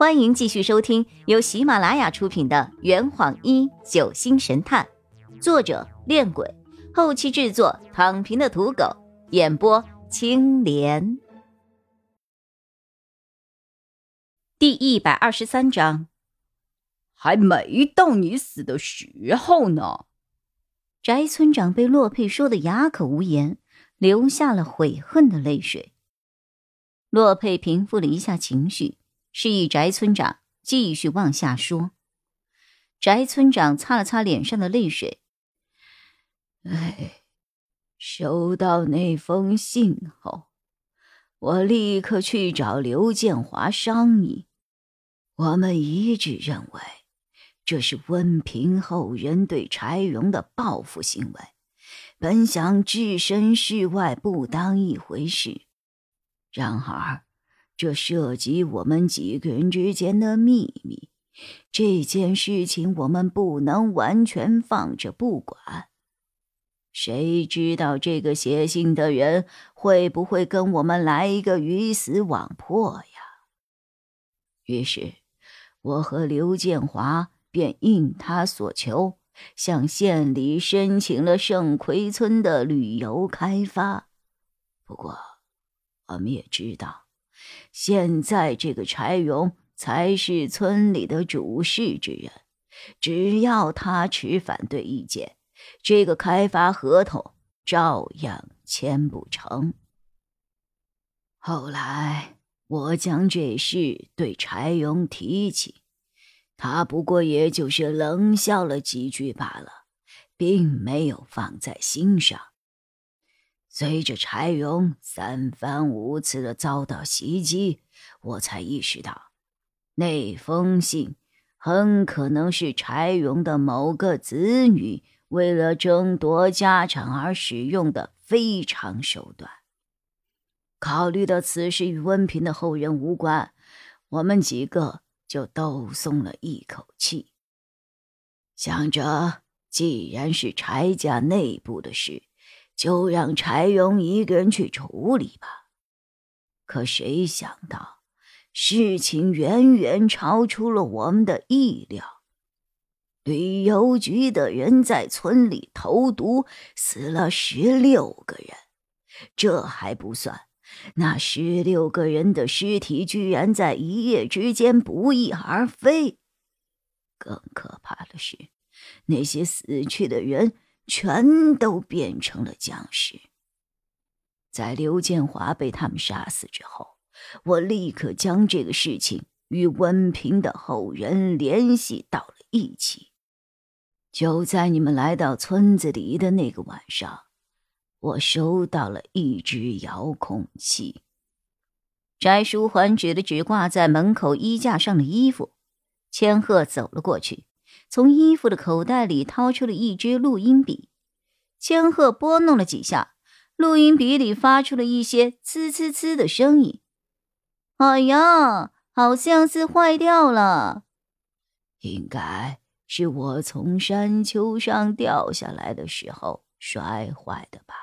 欢迎继续收听由喜马拉雅出品的《圆谎一九星神探》，作者：恋鬼，后期制作：躺平的土狗，演播：青莲。第一百二十三章，还没到你死的时候呢。翟村长被洛佩说的哑口无言，流下了悔恨的泪水。洛佩平复了一下情绪。示意翟村长继续往下说。翟村长擦了擦脸上的泪水，哎，收到那封信后，我立刻去找刘建华商议。我们一致认为，这是温平后人对柴荣的报复行为，本想置身事外，不当一回事。然而。这涉及我们几个人之间的秘密，这件事情我们不能完全放着不管。谁知道这个写信的人会不会跟我们来一个鱼死网破呀？于是，我和刘建华便应他所求，向县里申请了盛奎村的旅游开发。不过，我们也知道。现在这个柴荣才是村里的主事之人，只要他持反对意见，这个开发合同照样签不成。后来我将这事对柴荣提起，他不过也就是冷笑了几句罢了，并没有放在心上。随着柴荣三番五次的遭到袭击，我才意识到，那封信很可能是柴荣的某个子女为了争夺家产而使用的非常手段。考虑到此事与温平的后人无关，我们几个就都松了一口气，想着既然是柴家内部的事。就让柴荣一个人去处理吧。可谁想到，事情远远超出了我们的意料。旅游局的人在村里投毒，死了十六个人。这还不算，那十六个人的尸体居然在一夜之间不翼而飞。更可怕的是，那些死去的人。全都变成了僵尸。在刘建华被他们杀死之后，我立刻将这个事情与温平的后人联系到了一起。就在你们来到村子里的那个晚上，我收到了一只遥控器。翟书桓指了指挂在门口衣架上的衣服，千鹤走了过去。从衣服的口袋里掏出了一支录音笔，千鹤拨弄了几下，录音笔里发出了一些呲呲呲的声音。哎呀，好像是坏掉了，应该是我从山丘上掉下来的时候摔坏的吧？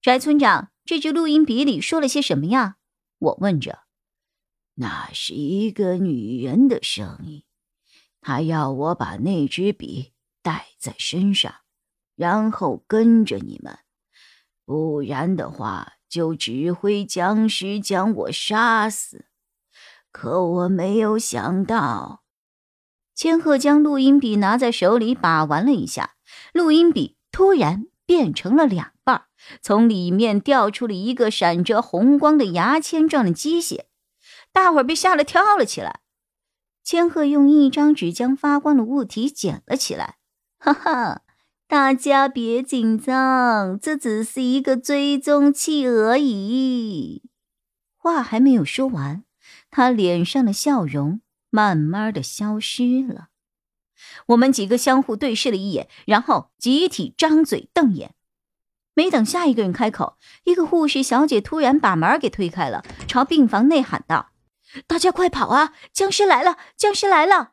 翟村长，这支录音笔里说了些什么呀？我问着。那是一个女人的声音。他要我把那支笔带在身上，然后跟着你们，不然的话就只会僵尸将我杀死。可我没有想到，千鹤将录音笔拿在手里把玩了一下，录音笔突然变成了两半，从里面掉出了一个闪着红光的牙签状的机械，大伙儿被吓了，跳了起来。千鹤用一张纸将发光的物体捡了起来，哈哈，大家别紧张，这只是一个追踪器而已。话还没有说完，他脸上的笑容慢慢的消失了。我们几个相互对视了一眼，然后集体张嘴瞪眼。没等下一个人开口，一个护士小姐突然把门给推开了，朝病房内喊道。大家快跑啊！僵尸来了！僵尸来了！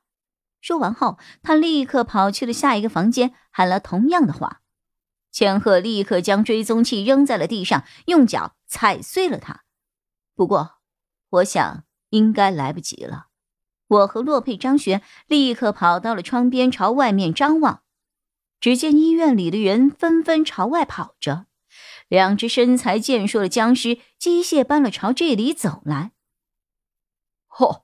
说完后，他立刻跑去了下一个房间，喊了同样的话。千鹤立刻将追踪器扔在了地上，用脚踩碎了它。不过，我想应该来不及了。我和洛佩、张璇立刻跑到了窗边，朝外面张望。只见医院里的人纷纷朝外跑着，两只身材健硕的僵尸机械般的朝这里走来。嚯！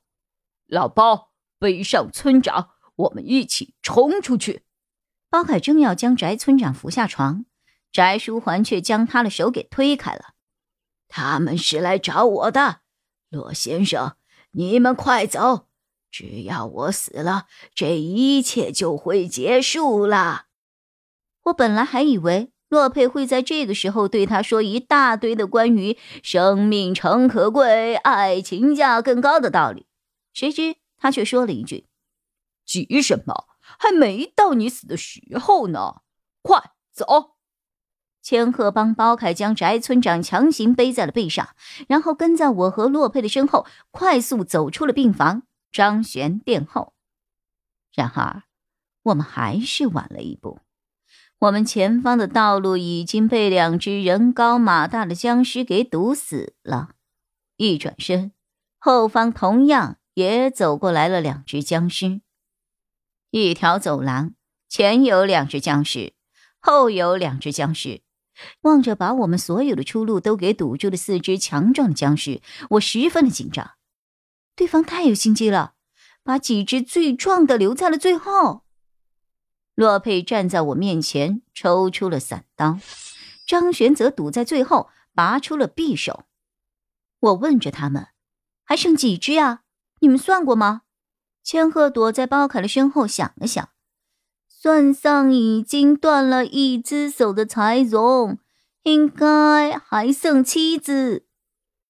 老包，背上村长，我们一起冲出去！包凯正要将翟村长扶下床，翟书桓却将他的手给推开了。他们是来找我的，骆先生，你们快走！只要我死了，这一切就会结束了。我本来还以为洛佩会在这个时候对他说一大堆的关于生命诚可贵、爱情价更高的道理，谁知他却说了一句：“急什么？还没到你死的时候呢！快走！”千鹤帮包凯将翟村长强行背在了背上，然后跟在我和洛佩的身后，快速走出了病房。张璇殿后。然而，我们还是晚了一步。我们前方的道路已经被两只人高马大的僵尸给堵死了。一转身，后方同样也走过来了两只僵尸。一条走廊，前有两只僵尸，后有两只僵尸。望着把我们所有的出路都给堵住的四只强壮的僵尸，我十分的紧张。对方太有心机了，把几只最壮的留在了最后。洛佩站在我面前，抽出了伞刀；张玄则堵在最后，拔出了匕首。我问着他们：“还剩几只啊？你们算过吗？”千鹤躲在包凯的身后想了想，算上已经断了一只手的柴荣，应该还剩七只。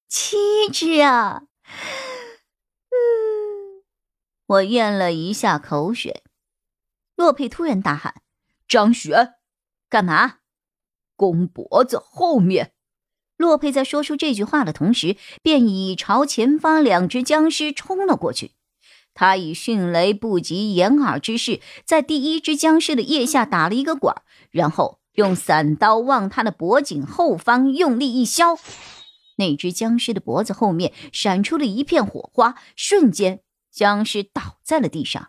七只啊！我咽了一下口水。洛佩突然大喊：“张璇，干嘛？弓脖子后面！”洛佩在说出这句话的同时，便已朝前方两只僵尸冲了过去。他以迅雷不及掩耳之势，在第一只僵尸的腋下打了一个滚，然后用伞刀往他的脖颈后方用力一削，那只僵尸的脖子后面闪出了一片火花，瞬间僵尸倒在了地上。